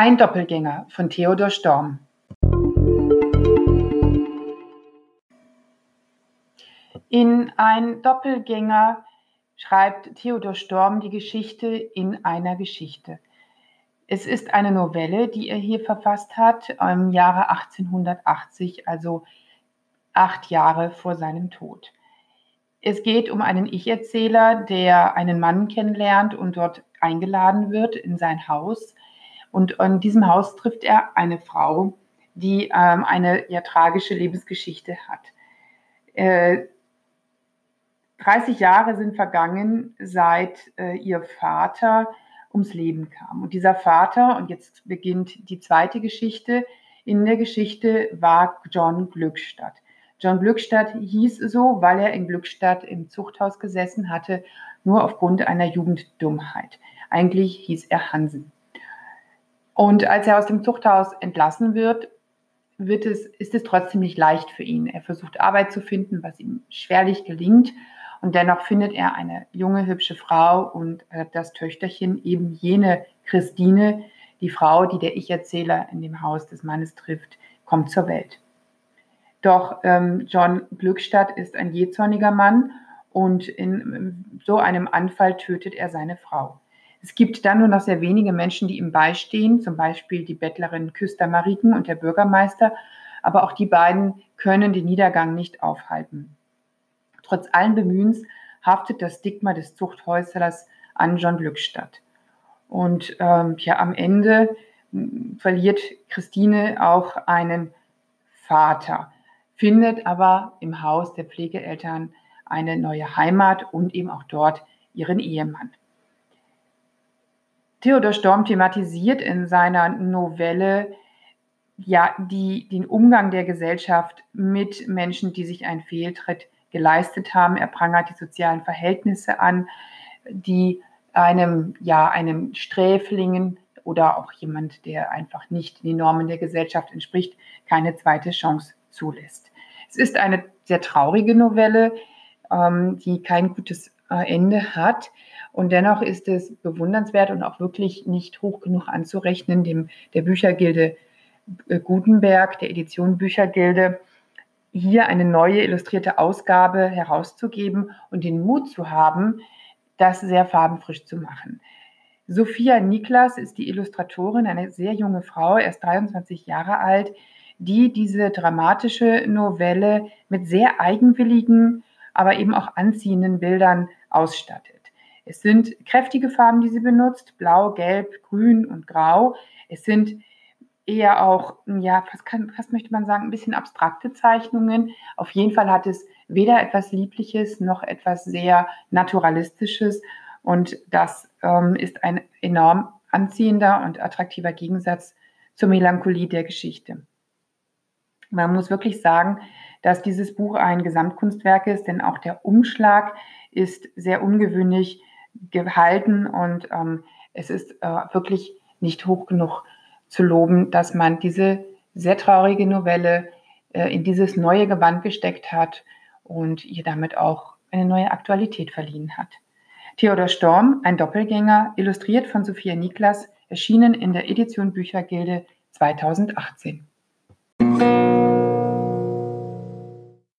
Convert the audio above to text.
Ein Doppelgänger von Theodor Storm. In Ein Doppelgänger schreibt Theodor Storm die Geschichte in einer Geschichte. Es ist eine Novelle, die er hier verfasst hat im Jahre 1880, also acht Jahre vor seinem Tod. Es geht um einen Ich-Erzähler, der einen Mann kennenlernt und dort eingeladen wird in sein Haus und in diesem Haus trifft er eine Frau, die ähm, eine ja, tragische Lebensgeschichte hat. Äh, 30 Jahre sind vergangen, seit äh, ihr Vater ums Leben kam. Und dieser Vater, und jetzt beginnt die zweite Geschichte, in der Geschichte war John Glückstadt. John Glückstadt hieß so, weil er in Glückstadt im Zuchthaus gesessen hatte, nur aufgrund einer Jugenddummheit. Eigentlich hieß er Hansen. Und als er aus dem Zuchthaus entlassen wird, wird es, ist es trotzdem nicht leicht für ihn. Er versucht Arbeit zu finden, was ihm schwerlich gelingt. Und dennoch findet er eine junge, hübsche Frau und das Töchterchen, eben jene Christine, die Frau, die der Ich-Erzähler in dem Haus des Mannes trifft, kommt zur Welt. Doch ähm, John Glückstadt ist ein jähzorniger Mann und in so einem Anfall tötet er seine Frau. Es gibt dann nur noch sehr wenige Menschen, die ihm beistehen, zum Beispiel die Bettlerin Küster Mariken und der Bürgermeister, aber auch die beiden können den Niedergang nicht aufhalten. Trotz allen Bemühens haftet das Stigma des Zuchthäuslers an John Glückstadt. Und ähm, ja, am Ende hm, verliert Christine auch einen Vater, findet aber im Haus der Pflegeeltern eine neue Heimat und eben auch dort ihren Ehemann. Theodor Storm thematisiert in seiner Novelle ja die, den Umgang der Gesellschaft mit Menschen, die sich einen Fehltritt geleistet haben. Er prangert die sozialen Verhältnisse an, die einem, ja, einem Sträflingen oder auch jemand, der einfach nicht den Normen der Gesellschaft entspricht, keine zweite Chance zulässt. Es ist eine sehr traurige Novelle, ähm, die kein gutes Ende hat. Und dennoch ist es bewundernswert und auch wirklich nicht hoch genug anzurechnen, dem der Büchergilde äh, Gutenberg, der Edition Büchergilde, hier eine neue illustrierte Ausgabe herauszugeben und den Mut zu haben, das sehr farbenfrisch zu machen. Sophia Niklas ist die Illustratorin, eine sehr junge Frau, erst 23 Jahre alt, die diese dramatische Novelle mit sehr eigenwilligen, aber eben auch anziehenden Bildern ausstattet. Es sind kräftige Farben, die sie benutzt, blau, gelb, grün und grau. Es sind eher auch, ja, was, kann, was möchte man sagen, ein bisschen abstrakte Zeichnungen. Auf jeden Fall hat es weder etwas Liebliches noch etwas sehr Naturalistisches. Und das ähm, ist ein enorm anziehender und attraktiver Gegensatz zur Melancholie der Geschichte. Man muss wirklich sagen, dass dieses Buch ein Gesamtkunstwerk ist, denn auch der Umschlag ist sehr ungewöhnlich gehalten und ähm, es ist äh, wirklich nicht hoch genug zu loben, dass man diese sehr traurige Novelle äh, in dieses neue Gewand gesteckt hat und ihr damit auch eine neue Aktualität verliehen hat. Theodor Storm, ein Doppelgänger, illustriert von Sophia Niklas, erschienen in der Edition Büchergilde 2018.